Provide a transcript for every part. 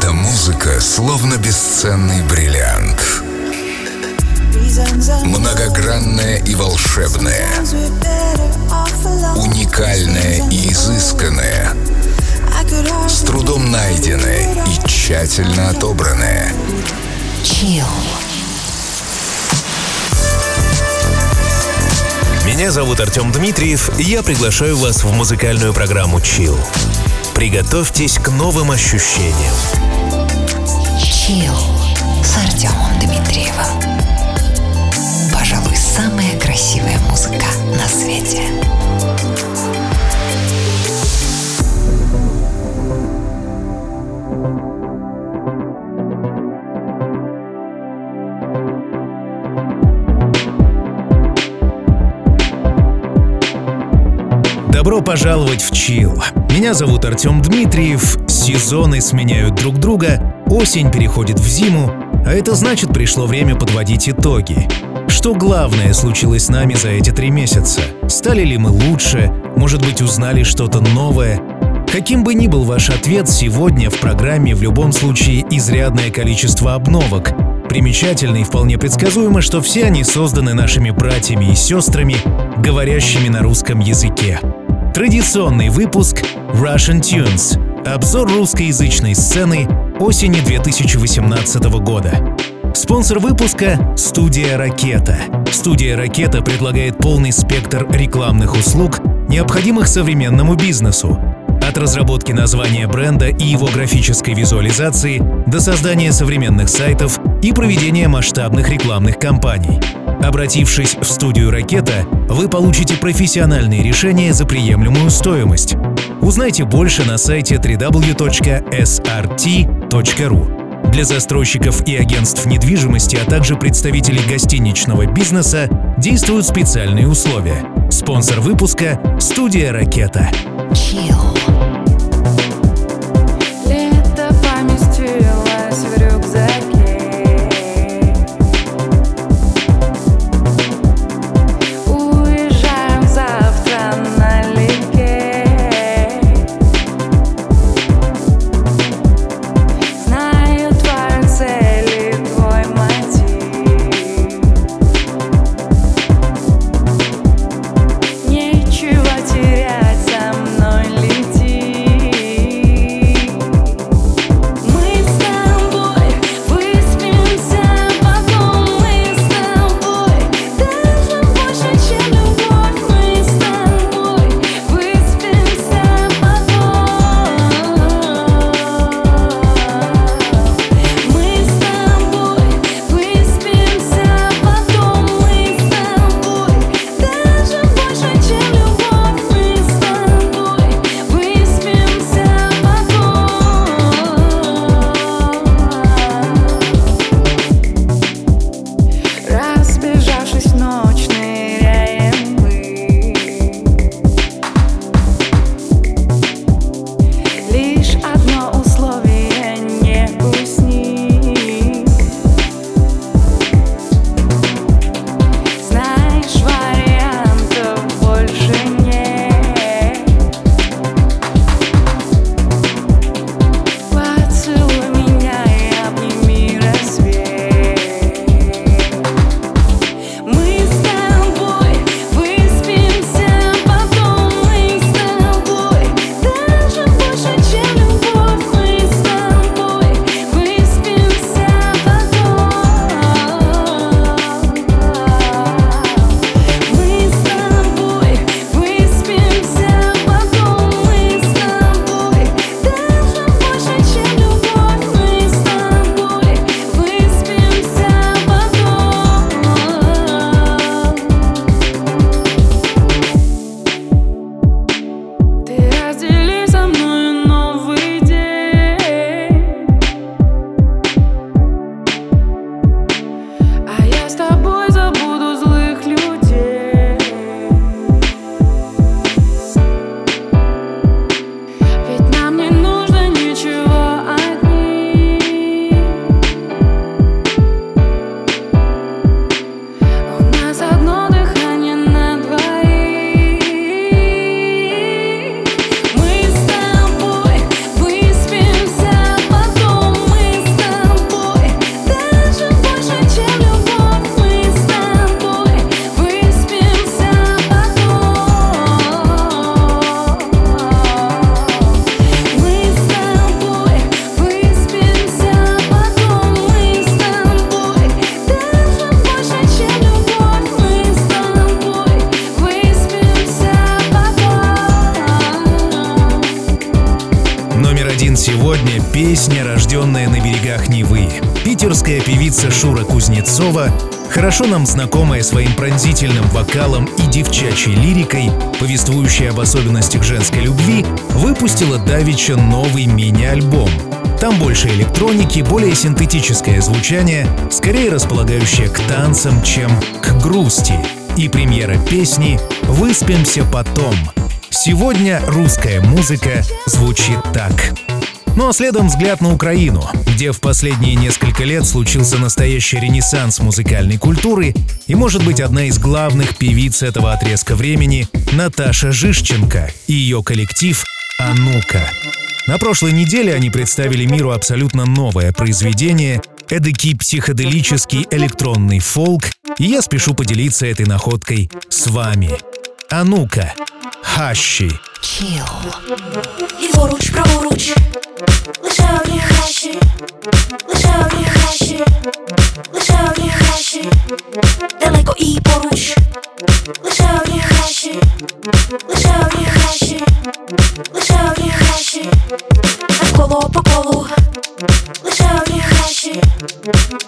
Эта музыка словно бесценный бриллиант. Многогранная и волшебная. Уникальная и изысканная. С трудом найденная и тщательно отобранная. Chill. Меня зовут Артем Дмитриев, и я приглашаю вас в музыкальную программу Chill. Приготовьтесь к новым ощущениям. Chill с Артемом Дмитриевым. Пожалуй, самая красивая музыка на свете. Добро пожаловать в Чил. Меня зовут Артем Дмитриев. Сезоны сменяют друг друга, осень переходит в зиму, а это значит пришло время подводить итоги. Что главное случилось с нами за эти три месяца? Стали ли мы лучше? Может быть, узнали что-то новое? Каким бы ни был ваш ответ, сегодня в программе в любом случае изрядное количество обновок. Примечательно и вполне предсказуемо, что все они созданы нашими братьями и сестрами, говорящими на русском языке. Традиционный выпуск Russian Tunes. Обзор русскоязычной сцены осени 2018 года. Спонсор выпуска — студия «Ракета». Студия «Ракета» предлагает полный спектр рекламных услуг, необходимых современному бизнесу. От разработки названия бренда и его графической визуализации до создания современных сайтов и проведения масштабных рекламных кампаний. Обратившись в студию «Ракета», вы получите профессиональные решения за приемлемую стоимость. Узнайте больше на сайте www.srt.ru. Для застройщиков и агентств недвижимости, а также представителей гостиничного бизнеса действуют специальные условия. Спонсор выпуска — студия «Ракета». Chill. Нам знакомая своим пронзительным вокалом и девчачьей лирикой, повествующая об особенностях женской любви, выпустила давеча новый мини-альбом. Там больше электроники, более синтетическое звучание, скорее располагающее к танцам, чем к грусти. И премьера песни «Выспимся потом». Сегодня русская музыка звучит так. Ну а следом взгляд на Украину, где в последние несколько лет случился настоящий ренессанс музыкальной культуры и, может быть, одна из главных певиц этого отрезка времени — Наташа Жишченко и ее коллектив «Анука». На прошлой неделе они представили миру абсолютно новое произведение, эдакий психоделический электронный фолк, и я спешу поделиться этой находкой с вами. А ну-ка, Хащи. Chill. Ліворуч, праворуч, лише одні хащі, лише одні хащі, лише одні хащі, далеко і поруч, лише одні хащі, лише одні хащі, лише одні хащі, навколо по колу, лише одні хащі,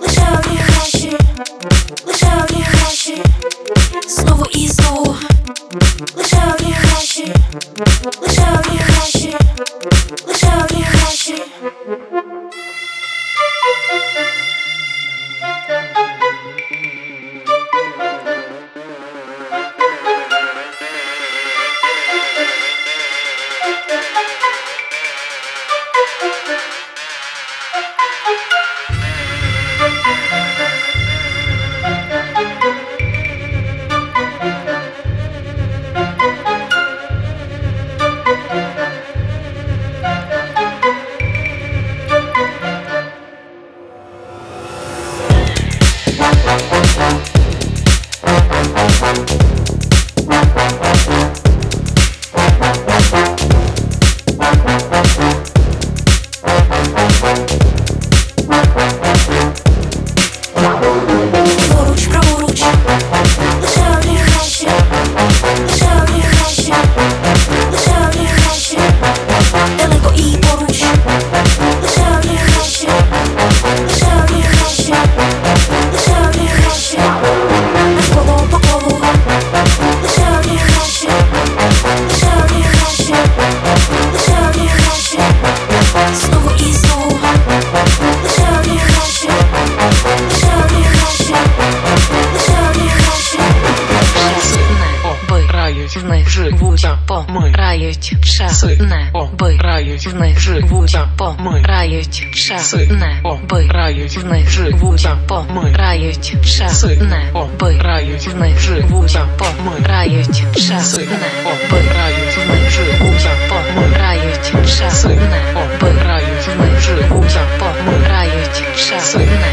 лише одні хащі, лише одні хащі, знову і знову, 我手里还是，我手里还是，我手里还是。Помирають, ще не обирають в них живуть, помирають, ще не обирають в них живуть, помирають, ще не обирають в них живуть, помирають, ще не обирають в них живуть, помирають, ще не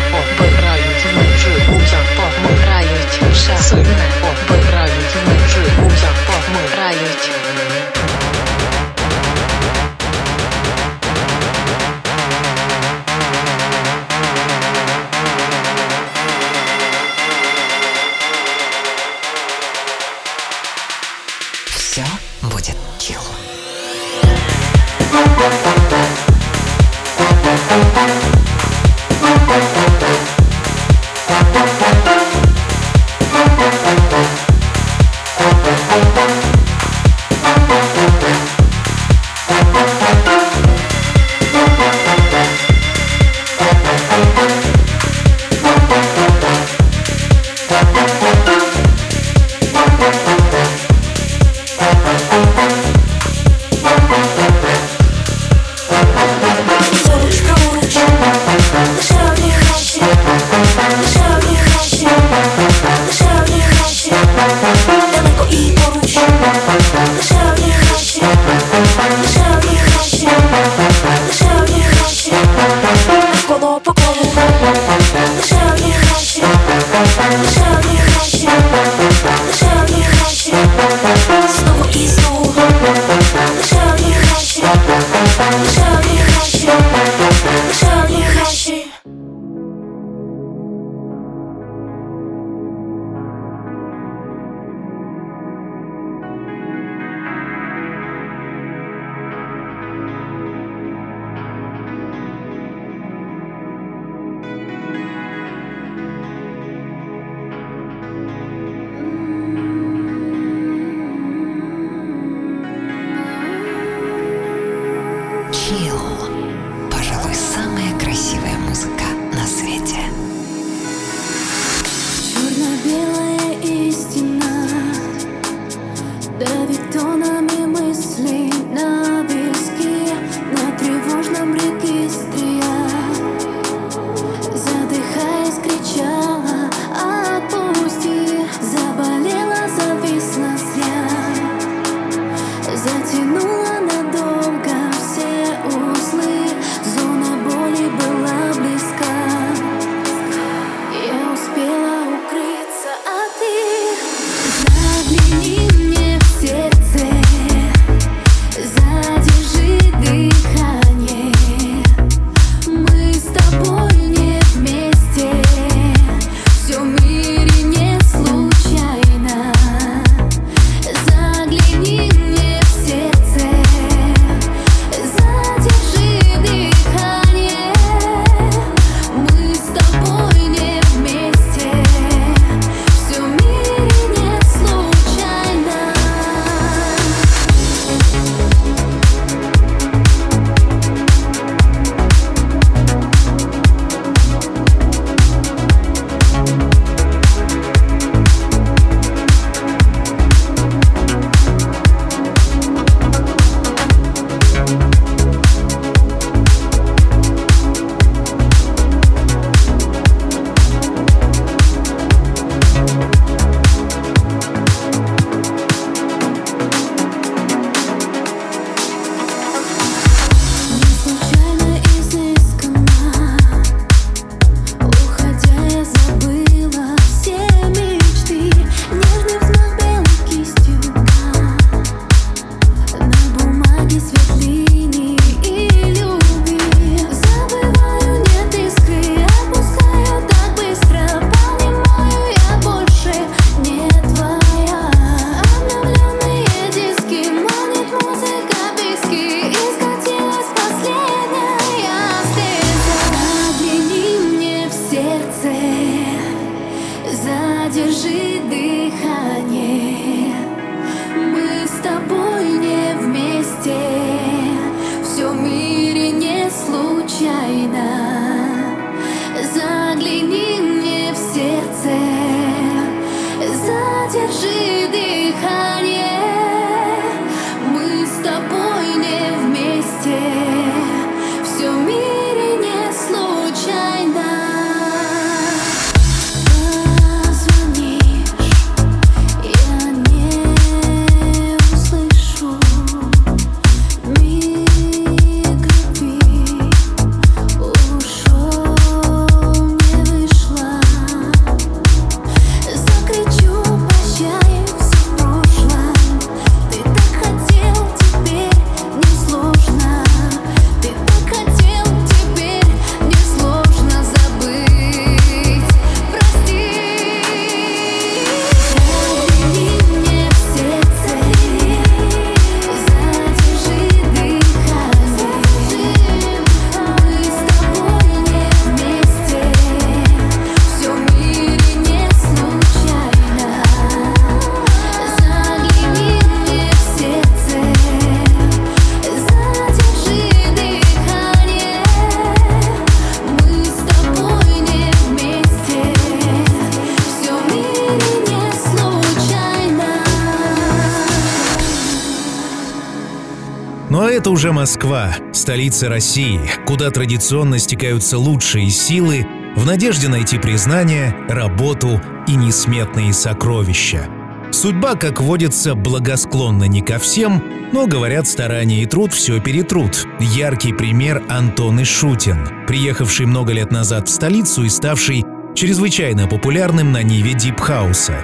уже Москва, столица России, куда традиционно стекаются лучшие силы в надежде найти признание, работу и несметные сокровища. Судьба, как водится, благосклонна не ко всем, но, говорят, старание и труд все перетрут. Яркий пример Антон Ишутин, приехавший много лет назад в столицу и ставший чрезвычайно популярным на ниве дипхауса.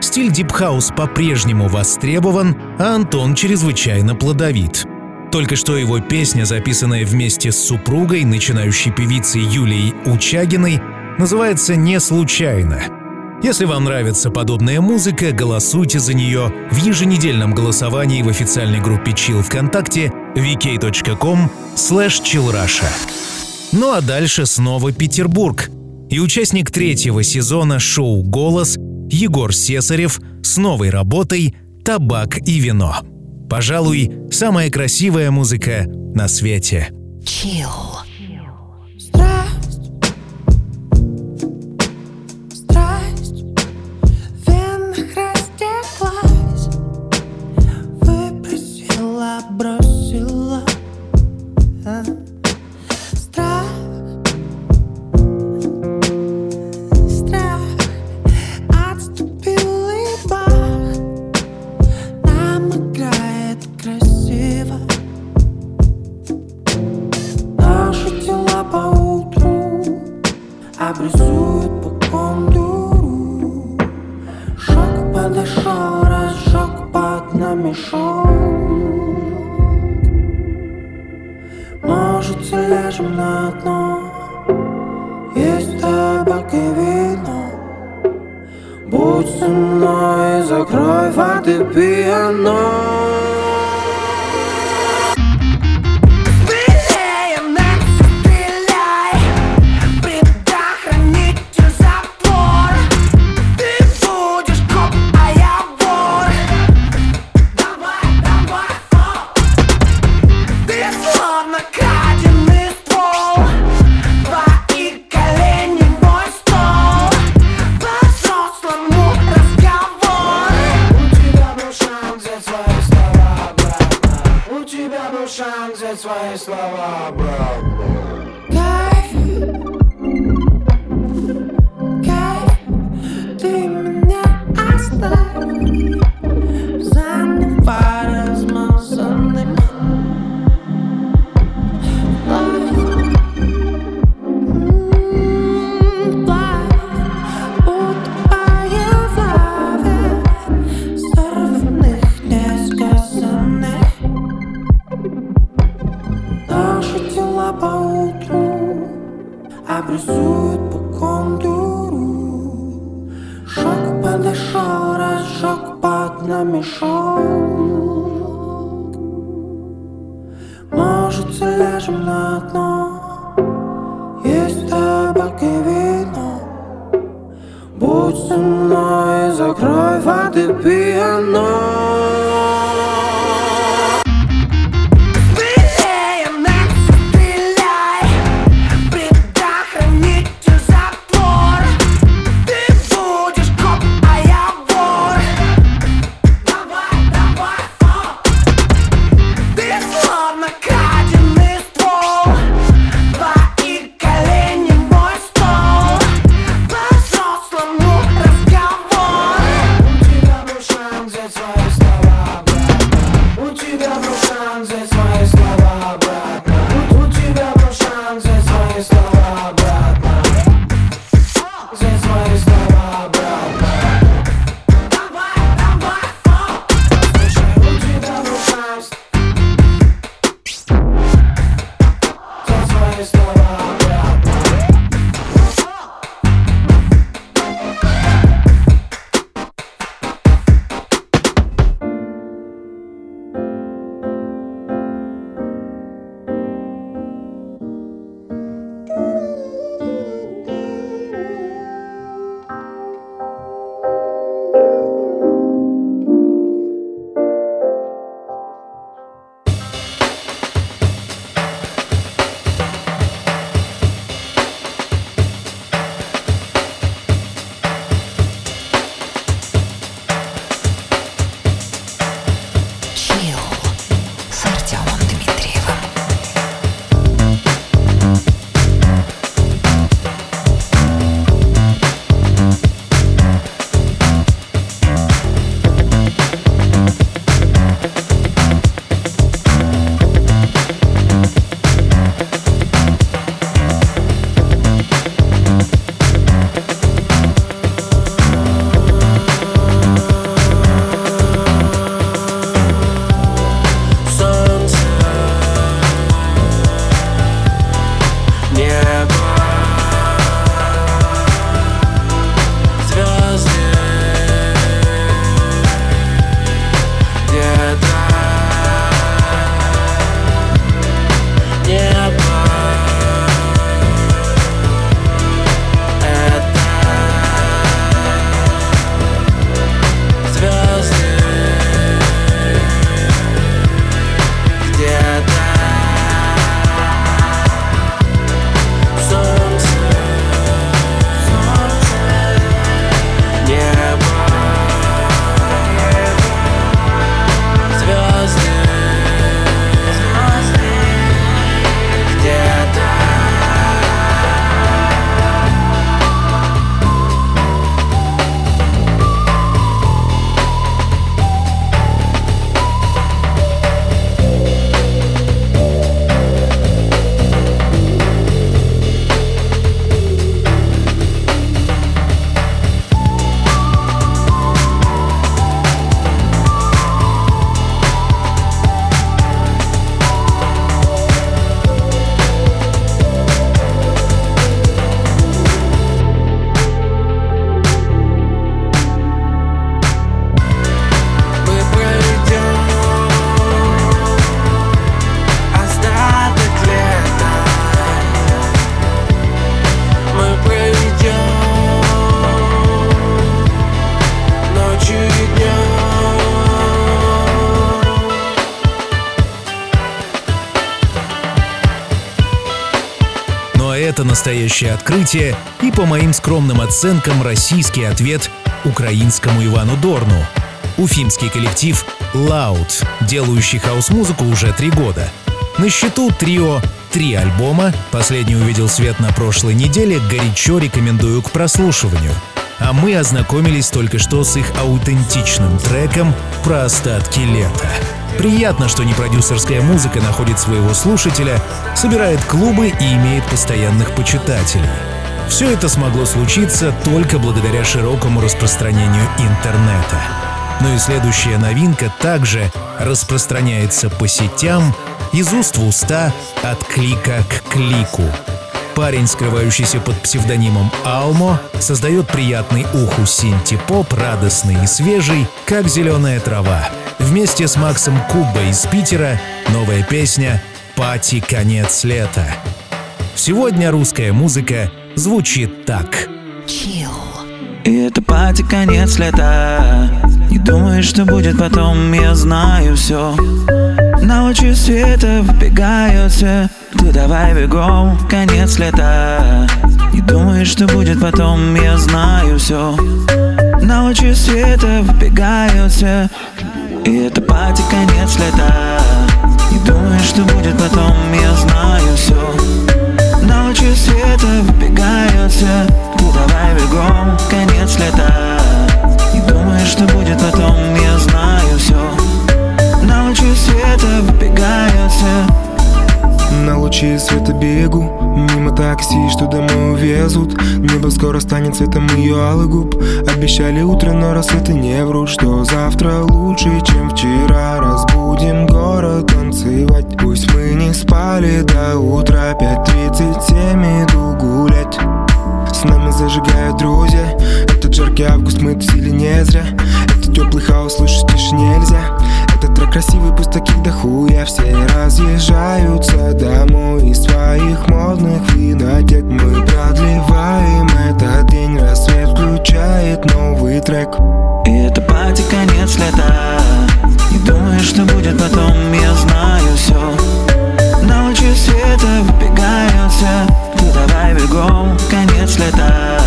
Стиль дипхаус по-прежнему востребован, а Антон чрезвычайно плодовит. Только что его песня, записанная вместе с супругой, начинающей певицей Юлией Учагиной, называется «Не случайно». Если вам нравится подобная музыка, голосуйте за нее в еженедельном голосовании в официальной группе Chill ВКонтакте vk.com slash chillrusha. Ну а дальше снова Петербург. И участник третьего сезона шоу «Голос» Егор Сесарев с новой работой «Табак и вино». Пожалуй, самая красивая музыка на свете. Chill. Будь со мной, закрой фортепиано Смелее, настоящее открытие и, по моим скромным оценкам, российский ответ украинскому Ивану Дорну. Уфимский коллектив Loud, делающий хаос-музыку уже три года. На счету трио три альбома, последний увидел свет на прошлой неделе, горячо рекомендую к прослушиванию. А мы ознакомились только что с их аутентичным треком про остатки лета. Приятно, что непродюсерская музыка находит своего слушателя, собирает клубы и имеет постоянных почитателей. Все это смогло случиться только благодаря широкому распространению интернета. Ну и следующая новинка также распространяется по сетям, из уст в уста, от клика к клику. Парень, скрывающийся под псевдонимом Алмо, создает приятный уху синти-поп, радостный и свежий, как зеленая трава. Вместе с Максом Кубо из Питера новая песня «Пати. Конец лета». Сегодня русская музыка звучит так. Chill. И это пати конец лета Не думаешь, что будет потом, я знаю все На лучи света вбегают все Ты давай бегом, конец лета Не думаешь, что будет потом, я знаю все На лучи света вбегают все И это пати конец лета. Не думаешь, что будет потом, я знаю все на лучи света вбегают все Ты давай бегом, конец лета. Не думаешь, что будет потом, я знаю все На лучи света вбегают все На лучи света бегу Мимо такси, что домой увезут. Небо скоро станет цветом ее алых губ Обещали утро, но рассветы не врут Что завтра лучше, чем вчера. Разбудим город танцевать Пусть мы не спали. До утра 5.37 иду гулять. С нами зажигают друзья. Этот жаркий август мы тусили не зря. Это теплый хаос, слышать тише нельзя Этот трек красивый, пусть таких до хуя Все разъезжаются домой Из своих модных винотек Мы продлеваем этот день Рассвет включает новый трек. И это пати конец лета. Не думаешь, что будет потом, я знаю все На лучи света вбегают все Ты давай бегом, конец лета.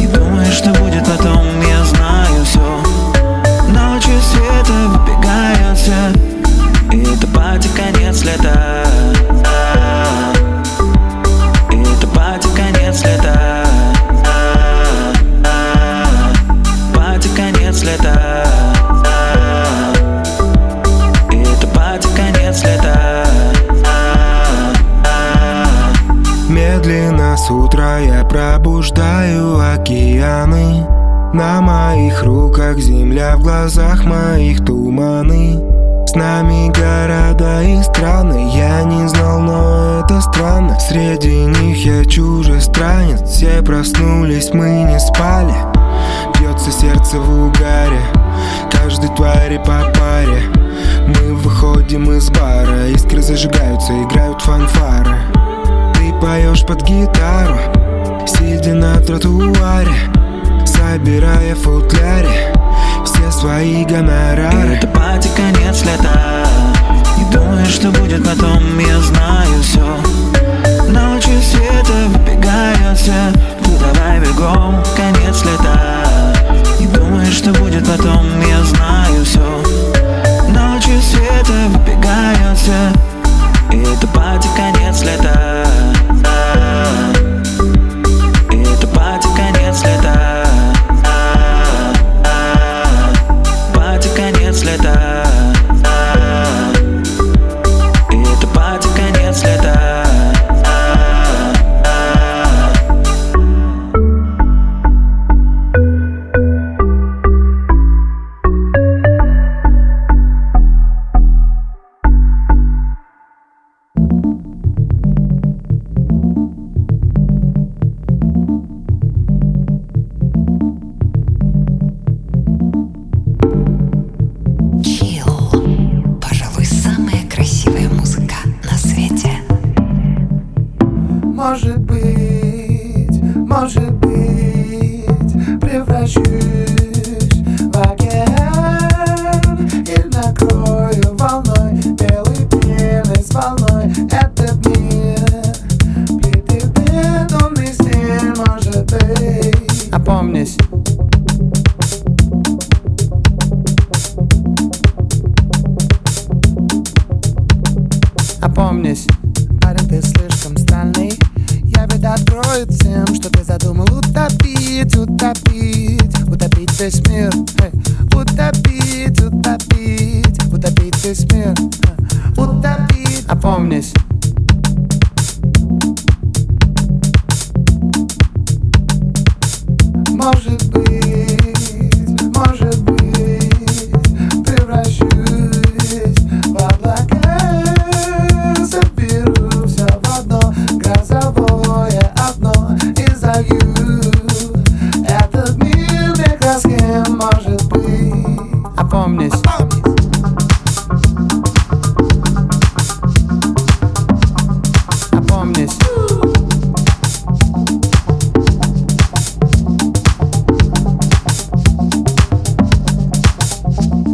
Не думаешь, что будет потом, я знаю все На лучи света вбегают все И это пати конец лета. И это пати конец лета. Пати конец лета. И это пати конец лета. Медленно с утра я пробуждаю океаны. На моих руках земля, в глазах моих туманы С нами города и страны, я не знал, но это странно. Среди них я чужестранец, все проснулись, мы не спали. Бьется сердце в угаре, каждой твари по паре. Мы выходим из бара, искры зажигаются, играют фанфары. Ты поешь под гитару, сидя на тротуаре Собирая футляре свои гонорары это пати конец лета. Не думаешь, что будет потом, я знаю все На лучи света вбегают все Ты давай бегом, конец лета. Не думаешь, что будет потом, я знаю все На лучи света вбегают все И это пати конец лета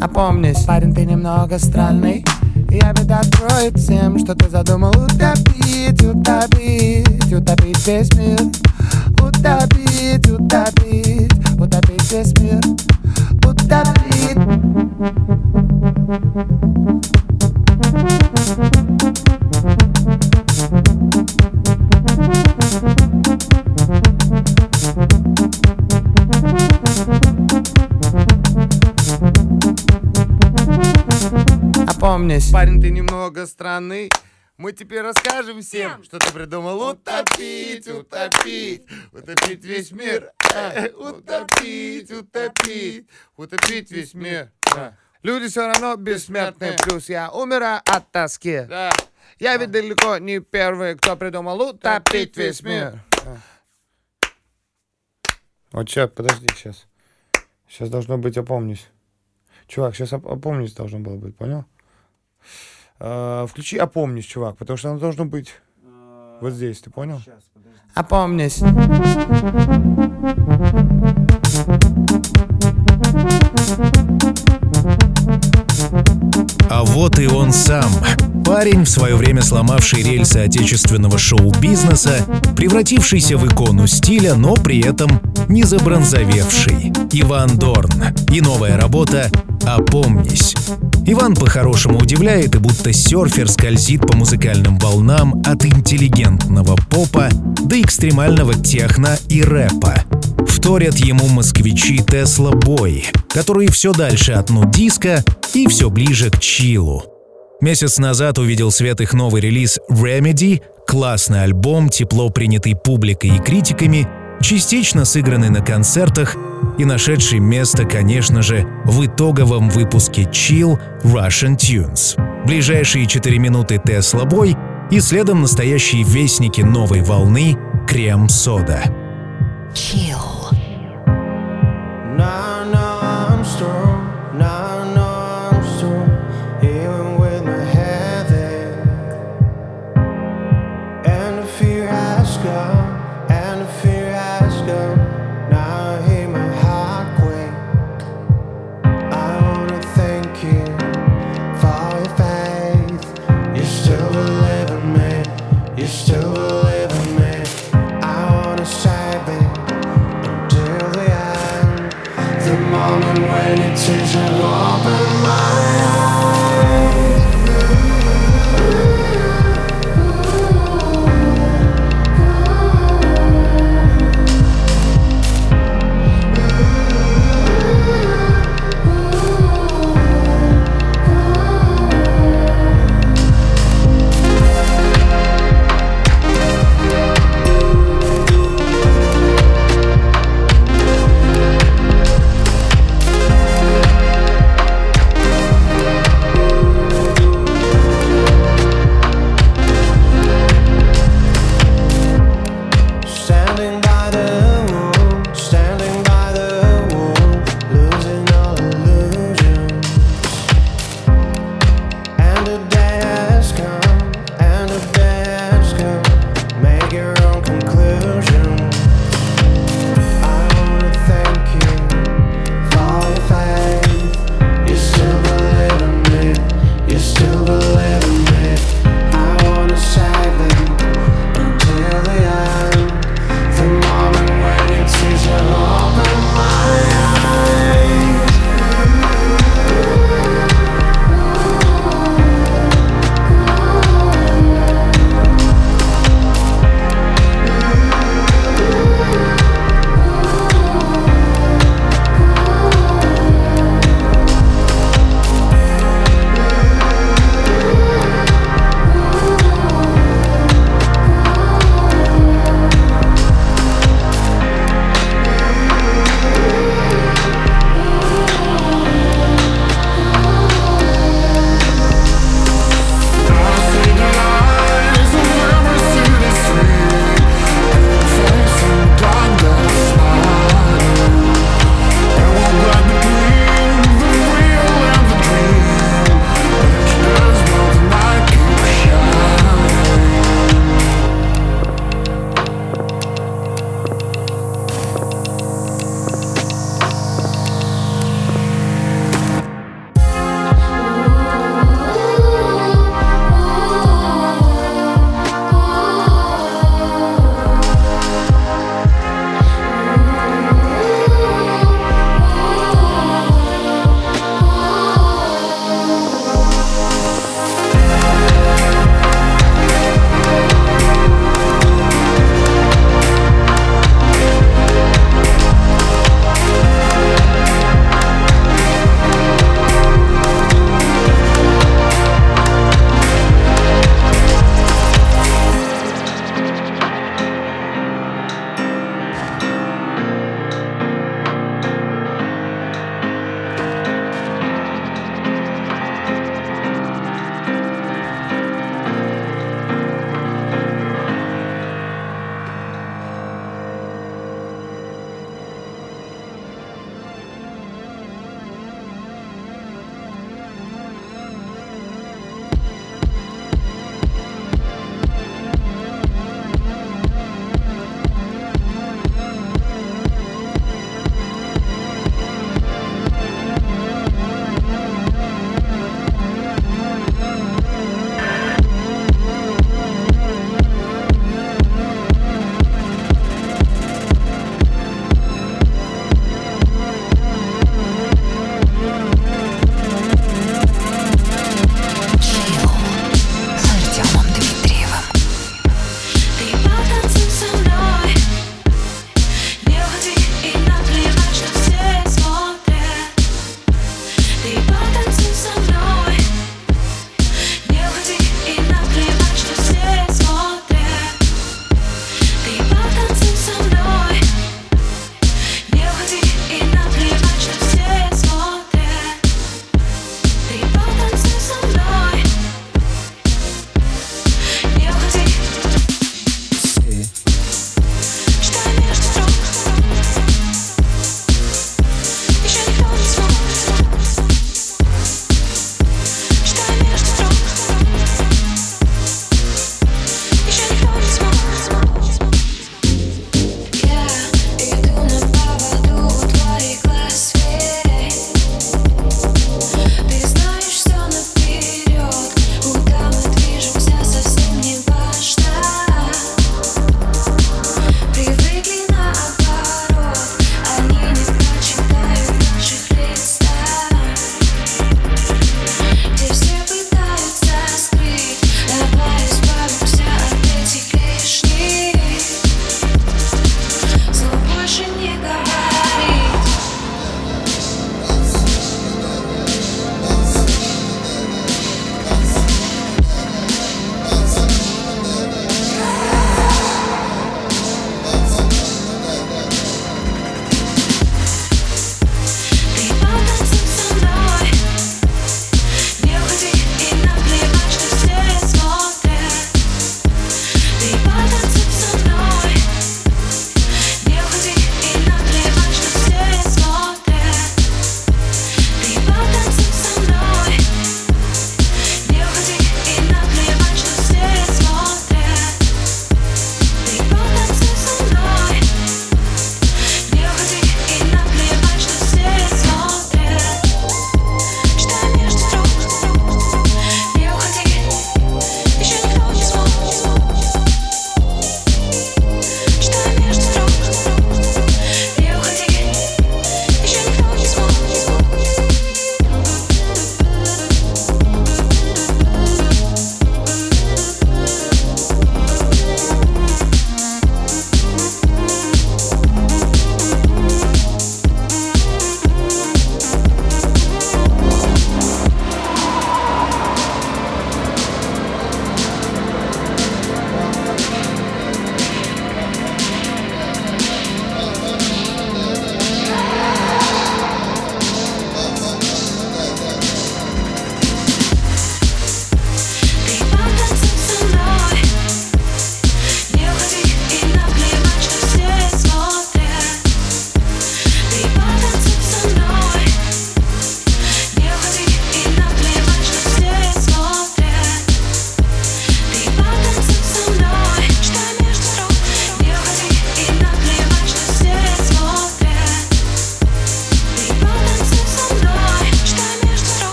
Опомнись, парень, ты немного странный? Я ведь открою всем, что ты задумал. Утопить, утопить, утопить весь мир. Утопить, утопить, утопить весь мир. Утопить Опомнись, парень, ты немного странный мы теперь расскажем всем, что ты придумал утопить, утопить, утопить весь мир, Э, утопить, утопить, утопить весь мир. Люди все равно бессмертны, плюс я умираю от тоски. Я ведь далеко не первый, кто придумал утопить весь мир. Вот сейчас, подожди, сейчас. Сейчас должно быть опомнись. Чувак, сейчас оп- опомнись должно было быть, понял? А, включи опомнись, чувак, потому что оно должно быть вот здесь, ты понял? Опомнись. А вот и он сам. Парень, в свое время сломавший рельсы отечественного шоу-бизнеса, превратившийся в икону стиля, но при этом не забронзовевший. Иван Дорн. И новая работа «Опомнись». Иван по-хорошему удивляет и будто серфер скользит по музыкальным волнам от интеллигентного попа до экстремального техно и рэпа. Вторят ему москвичи Тесла Бой, которые все дальше от нудиска и все ближе к чилу. Месяц назад увидел свет их новый релиз Remedy, классный альбом, тепло принятый публикой и критиками, частично сыгранный на концертах и нашедший место, конечно же, в итоговом выпуске Chill Russian Tunes. Ближайшие 4 минуты Тесла Бой и следом настоящие вестники новой волны Крем-сода. Chill. Now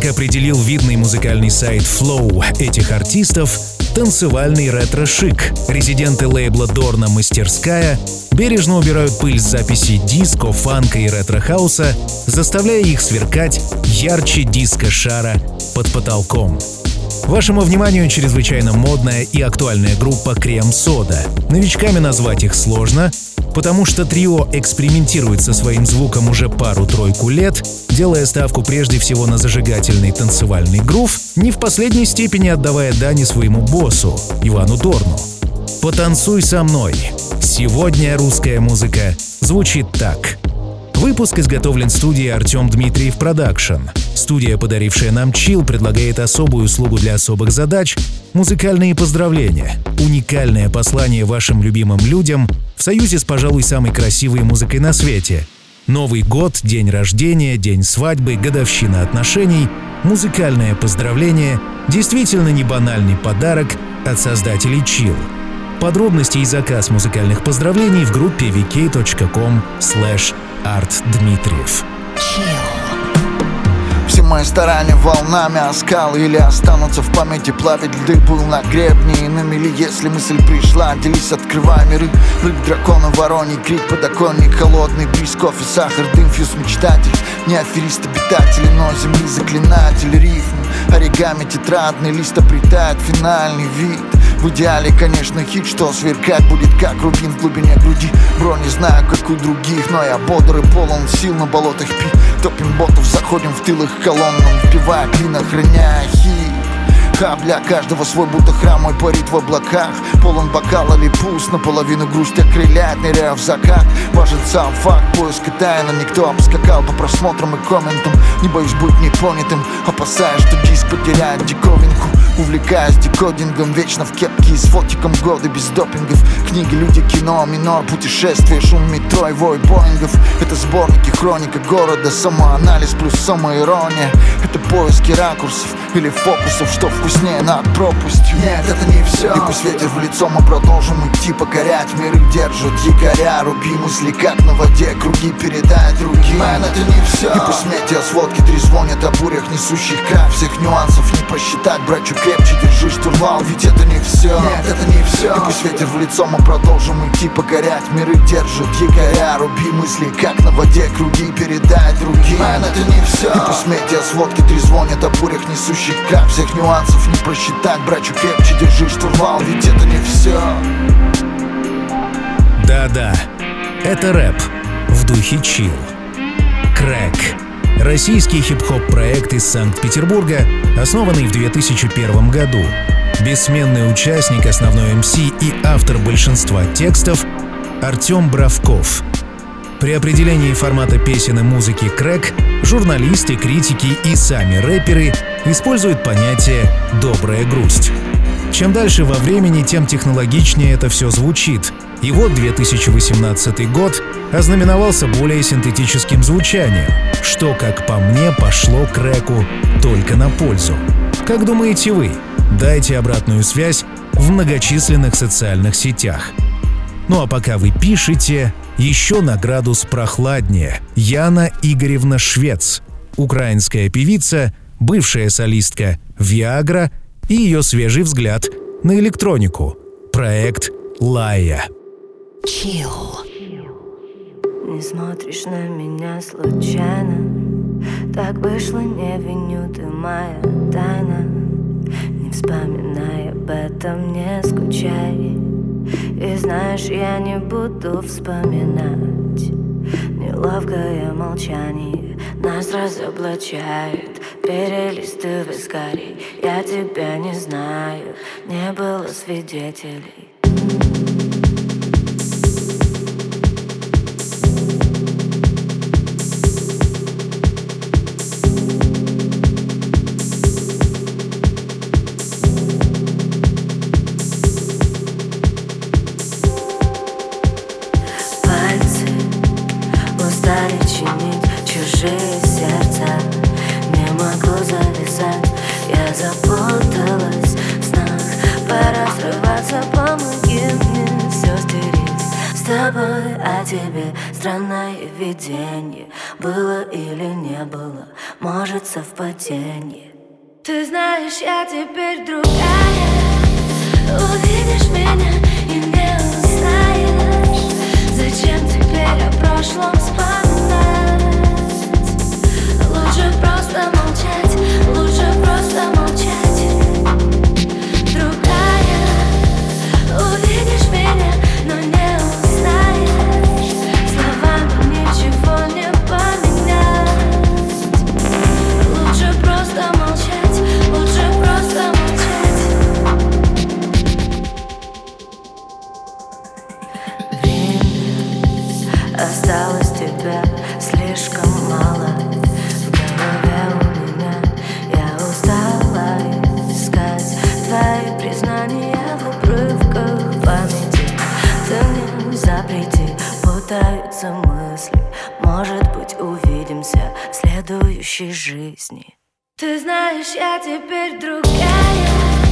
Как определил видный музыкальный сайт Flow этих артистов, танцевальный ретро-шик. Резиденты лейбла Дорна «Мастерская» бережно убирают пыль с записей диско, фанка и ретро-хауса, заставляя их сверкать ярче диско-шара под потолком. Вашему вниманию чрезвычайно модная и актуальная группа Крем Сода. Новичками назвать их сложно, потому что трио экспериментирует со своим звуком уже пару-тройку лет, делая ставку прежде всего на зажигательный танцевальный грув, не в последней степени отдавая дани своему боссу, Ивану Дорну. «Потанцуй со мной». Сегодня русская музыка звучит так. Выпуск изготовлен студией Артем Дмитриев Production. Студия, подарившая нам чил, предлагает особую услугу для особых задач — музыкальные поздравления. Уникальное послание вашим любимым людям в союзе с, пожалуй, самой красивой музыкой на свете. Новый год, день рождения, день свадьбы, годовщина отношений, музыкальное поздравление — действительно не банальный подарок от создателей чил. Подробности и заказ музыкальных поздравлений в группе vk.com slash artdmitriev. Все мои старания волнами о скалы Или останутся в памяти плавить льды Был на гребне иным Или если мысль пришла Делись, открывай миры Рык, дракона, вороний крик Подоконник холодный, бриз, кофе, сахар, дым Фьюз, мечтатель, не аферист, обитатель Но земли заклинатель, рифм Оригами, тетрадный лист обретает финальный вид. В идеале, конечно, хит, что сверкать будет как рубин в глубине груди. Бро, не знаю, как у других, но я бодр и полон сил на болотах пи. Топим ботов, заходим в тыл их колоннам Вбивая клин, охраняя хит А для каждого свой будто храм мой парит в облаках. Полон бокала или пуст, наполовину грусть окрыляет, ныряя в закат. Важен сам факт поиска тайна Никто обскакал по просмотрам и комментам. Не боюсь быть непонятым, опасаясь, что диск потеряет диковинку. Увлекаясь декодингом, вечно в кепке и с фотиком годы без допингов. Книги, люди, кино, минор, путешествия, шум метро и вой боингов. Это сборники, хроника города, самоанализ плюс самоирония. Это поиски ракурсов или фокусов, что вкуснее над пропастью. Нет, это не все И пусть ветер в лицо, мы продолжим идти, покорять миры Держат якоря, руби мысли, как на воде Круги передай другим Man, это не все И пусть метеосводки трезвонят о бурях, несущих край Всех нюансов не посчитать, братью крепче держи штурвал Ведь это не все Нет, это не все И пусть ветер в лицо, мы продолжим идти, покорять миры Держат якоря, руби мысли, как на воде Круги передай другим Мэн, это не все И пусть метеосводки трезвонят о бурях, несущих край Всех нюансов не просчитать, братью крепче держи штурвал Ведь это не все Да-да, это рэп в духе чил. Крэк. Российский хип-хоп проект из Санкт-Петербурга, основанный в 2001 году. Бессменный участник, основной МС и автор большинства текстов Артем Бравков. При определении формата песен и музыки крэк журналисты, критики и сами рэперы используют понятие «добрая грусть». Чем дальше во времени, тем технологичнее это все звучит. И вот 2018 год ознаменовался более синтетическим звучанием, что, как по мне, пошло крэку только на пользу. Как думаете вы? Дайте обратную связь в многочисленных социальных сетях. Ну а пока вы пишете, еще на градус прохладнее. Яна Игоревна Швец, украинская певица, бывшая солистка «Виагра» и ее свежий взгляд на электронику. Проект «Лая». Chill. Не смотришь на меня случайно Так вышло, не виню, ты моя тайна Не вспоминай об этом, не скучай И знаешь, я не буду вспоминать Неловкое молчание. Нас разоблачает Перелистывай скорей, я тебя не знаю Не было свидетелей и видение Было или не было, может совпадение. Ты знаешь, я теперь другая. Увидишь меня жизни. Ты знаешь, я теперь другая.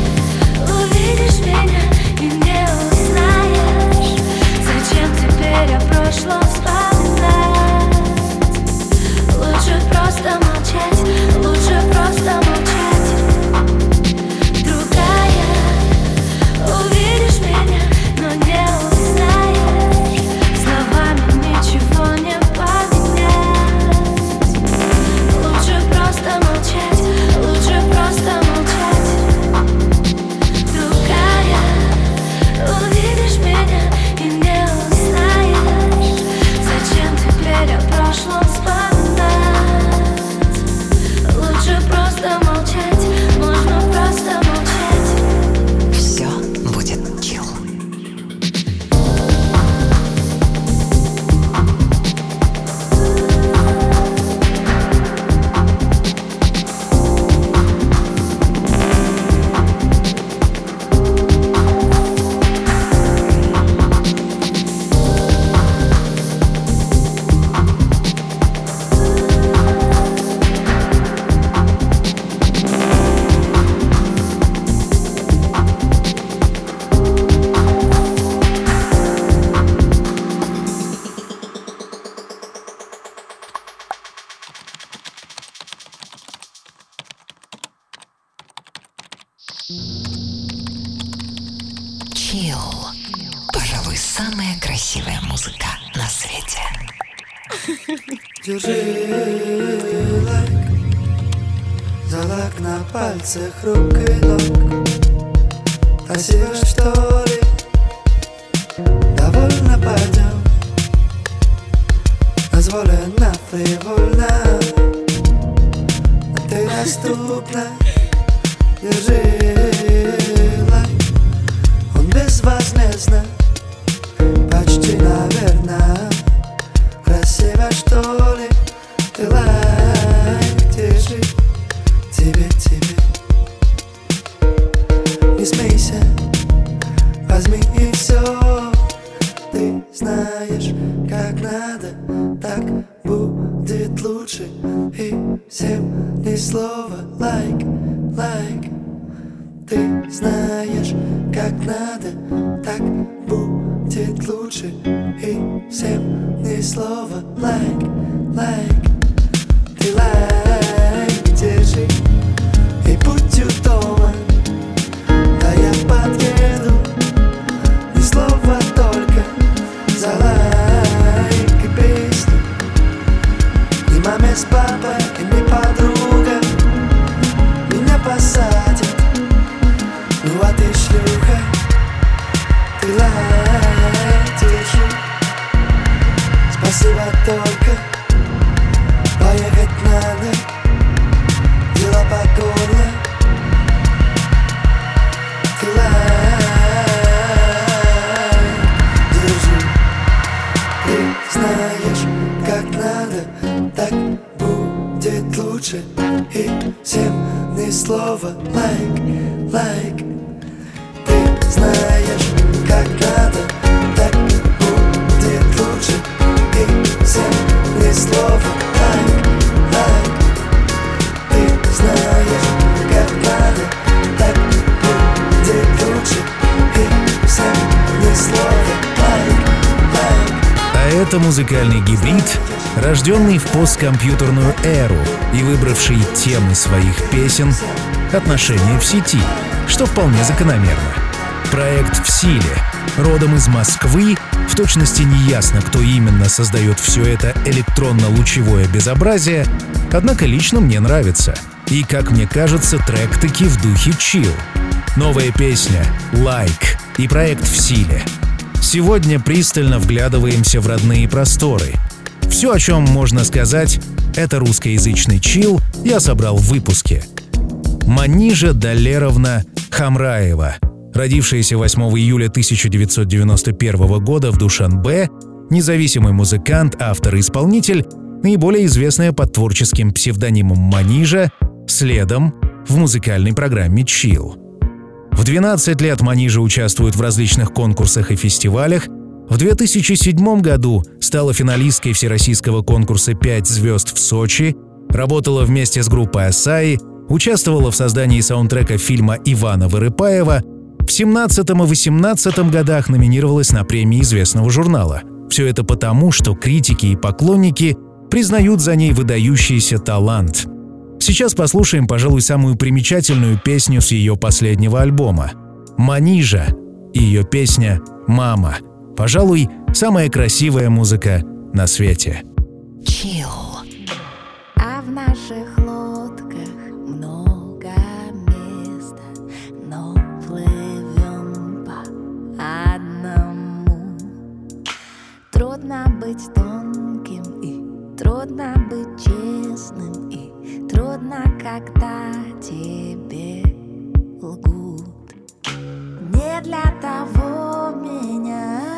цих рук. Посткомпьютерную эру и выбравший темы своих песен отношения в сети, что вполне закономерно. Проект «В силе», родом из Москвы, в точности не ясно, кто именно создает все это электронно-лучевое безобразие, однако лично мне нравится. И, как мне кажется, трек таки в духе чил. Новая песня «Like» и проект «В силе». Сегодня пристально вглядываемся в родные просторы. Все, о чем можно сказать, это русскоязычный чил я собрал в выпуске. Манижа Далеровна Хамраева, родившаяся 8 июля 1991 года в Душанбе, независимый музыкант, автор и исполнитель, наиболее известная под творческим псевдонимом Манижа, следом в музыкальной программе «Чил». В 12 лет Манижа участвует в различных конкурсах и фестивалях. В 2007 году стала финалисткой всероссийского конкурса «5 звезд в Сочи», работала вместе с группой «Асаи», участвовала в создании саундтрека фильма Ивана Вырыпаева, в 17 и 18 годах номинировалась на премии известного журнала. Все это потому, что критики и поклонники признают за ней выдающийся талант – Сейчас послушаем, пожалуй, самую примечательную песню с ее последнего альбома. Манижа и ее песня «Мама». Пожалуй, самая красивая музыка на свете. Chill. А в наших лодках много места, но плывем по одному. Трудно быть тонким и трудно быть честным и трудно, когда тебе лгут. Не для того меня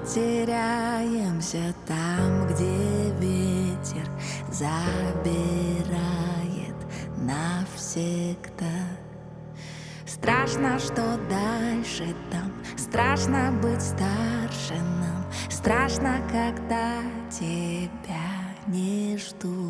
потеряемся там, где ветер забирает навсегда. Страшно, что дальше там Страшно быть старше нам Страшно, когда тебя не ждут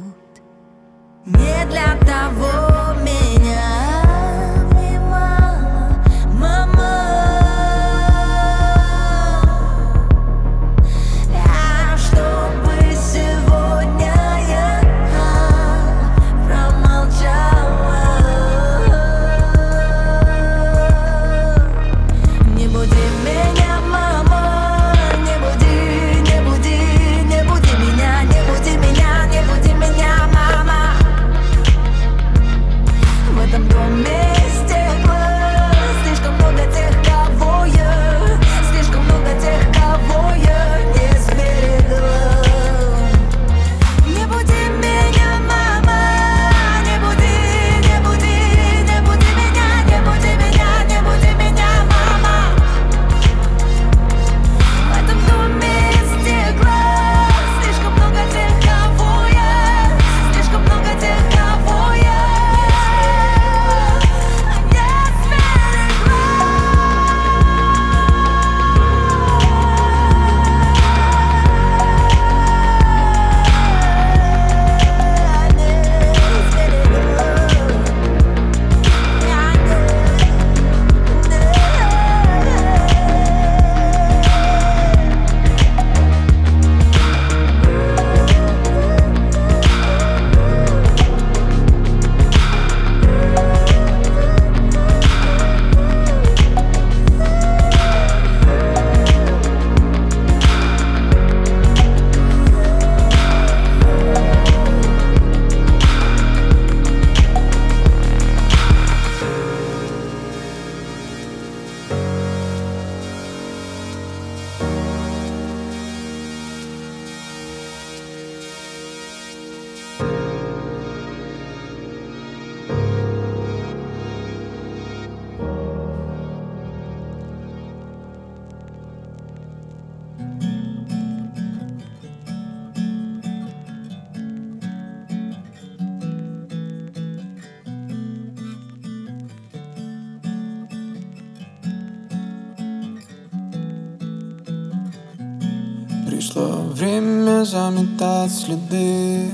заметать следы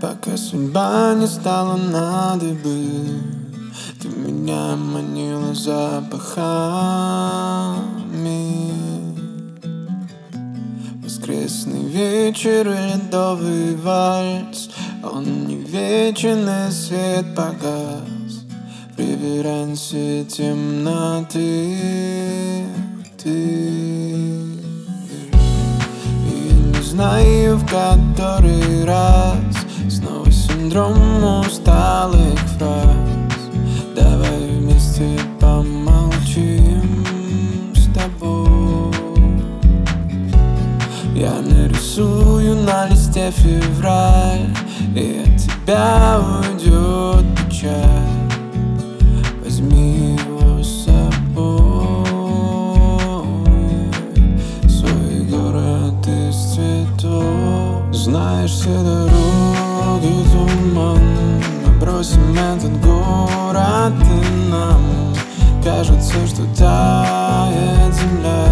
Пока судьба не стала на дыбы. Ты меня манила запахами. Воскресный вечер и ледовый вальс Он не вечен и свет погас. В реверансе темноты знаю, в который раз Снова синдром усталых фраз. Давай вместе помолчим с тобой Я нарисую на листе февраль И от тебя уйдет печаль Знаешь все дороги туман. Бросим этот город и нам Кажется, что тает земля.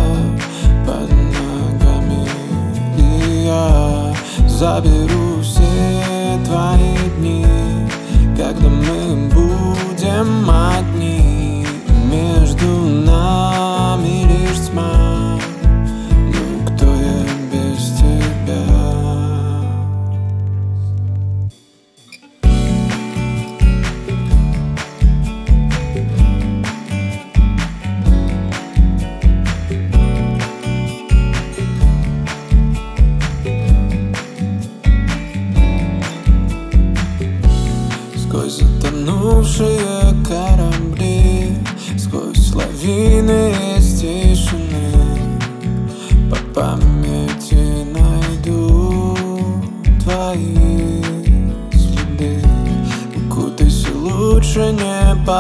Под ногами И я заберу все твои дни. Когда мы будем одни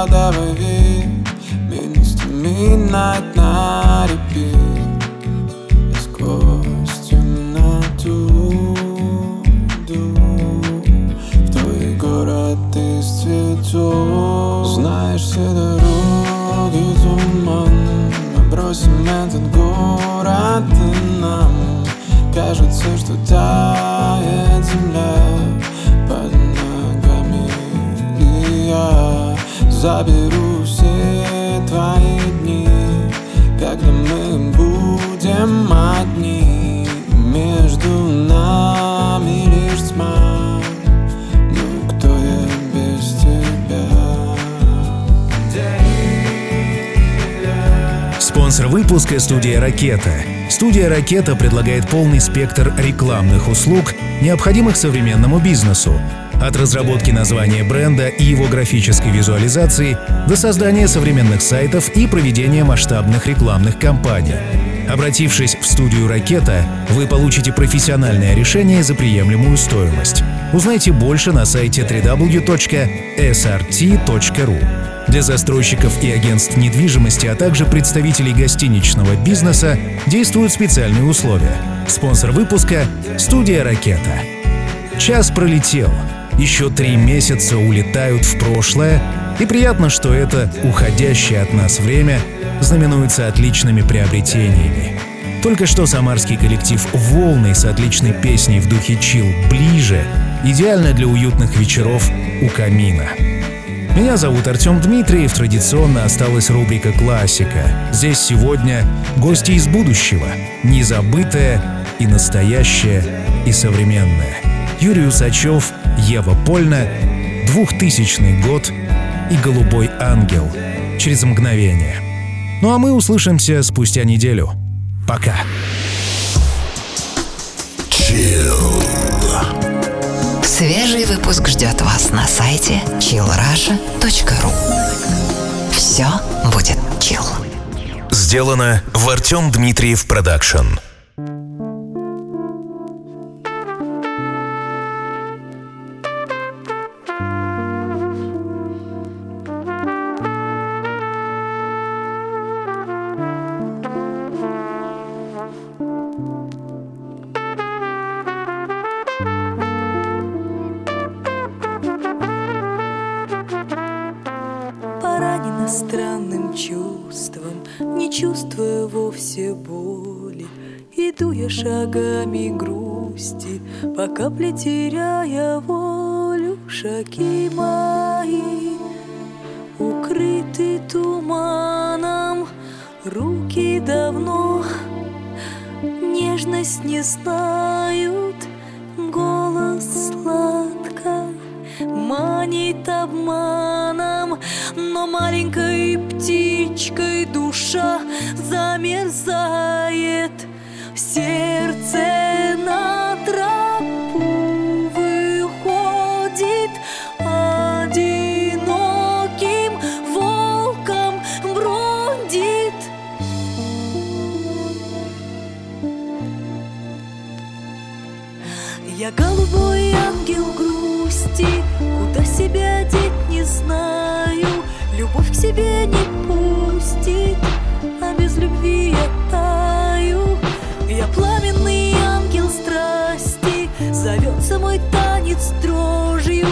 не подавай вид заберу все твои дни Когда мы будем одни Между нами лишь тьма Ну кто я без тебя? Спонсор выпуска — студия «Ракета». Студия «Ракета» предлагает полный спектр рекламных услуг, необходимых современному бизнесу. От разработки названия бренда и его графической визуализации до создания современных сайтов и проведения масштабных рекламных кампаний. Обратившись в студию «Ракета», вы получите профессиональное решение за приемлемую стоимость. Узнайте больше на сайте www.srt.ru. Для застройщиков и агентств недвижимости, а также представителей гостиничного бизнеса действуют специальные условия. Спонсор выпуска — студия «Ракета». Час пролетел. Еще три месяца улетают в прошлое, и приятно, что это уходящее от нас время знаменуется отличными приобретениями. Только что самарский коллектив «Волны» с отличной песней в духе чил «Ближе» идеально для уютных вечеров у камина. Меня зовут Артем Дмитриев, традиционно осталась рубрика «Классика». Здесь сегодня гости из будущего, незабытое и настоящее и современное. Юрий Усачев, Ева Польна, 2000 год и «Голубой ангел» через мгновение. Ну а мы услышимся спустя неделю. Пока. Свежий выпуск ждет вас на сайте chillrasha.ru Все будет chill. Сделано в Артем Дмитриев Продакшн. Я шагами грусти, по капле теряя волю, шаги мои укрыты туманом, руки давно нежность не знают, голос сладко манит обманом, но маленькой птичкой душа замерзает. Сердце на тропу выходит одиноким волком бродит. Я голубой ангел грусти, куда себя деть не знаю, любовь к себе не пустит, танец дрожью,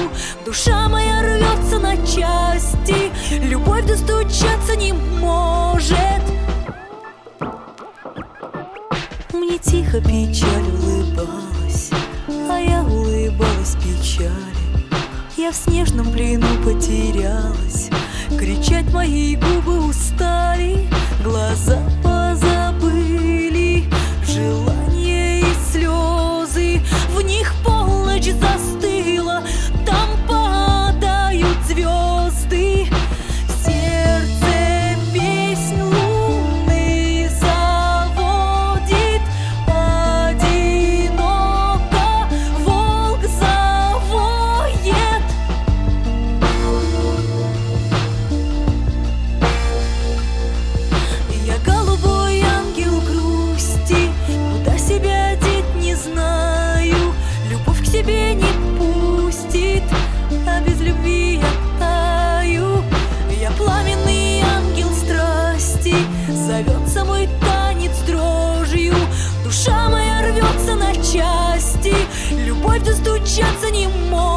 душа моя рвется на части, любовь достучаться не может. Мне тихо печаль улыбалась, а я улыбалась печали. Я в снежном плену потерялась, кричать мои губы устали, глаза позабыли, желания Достучаться не может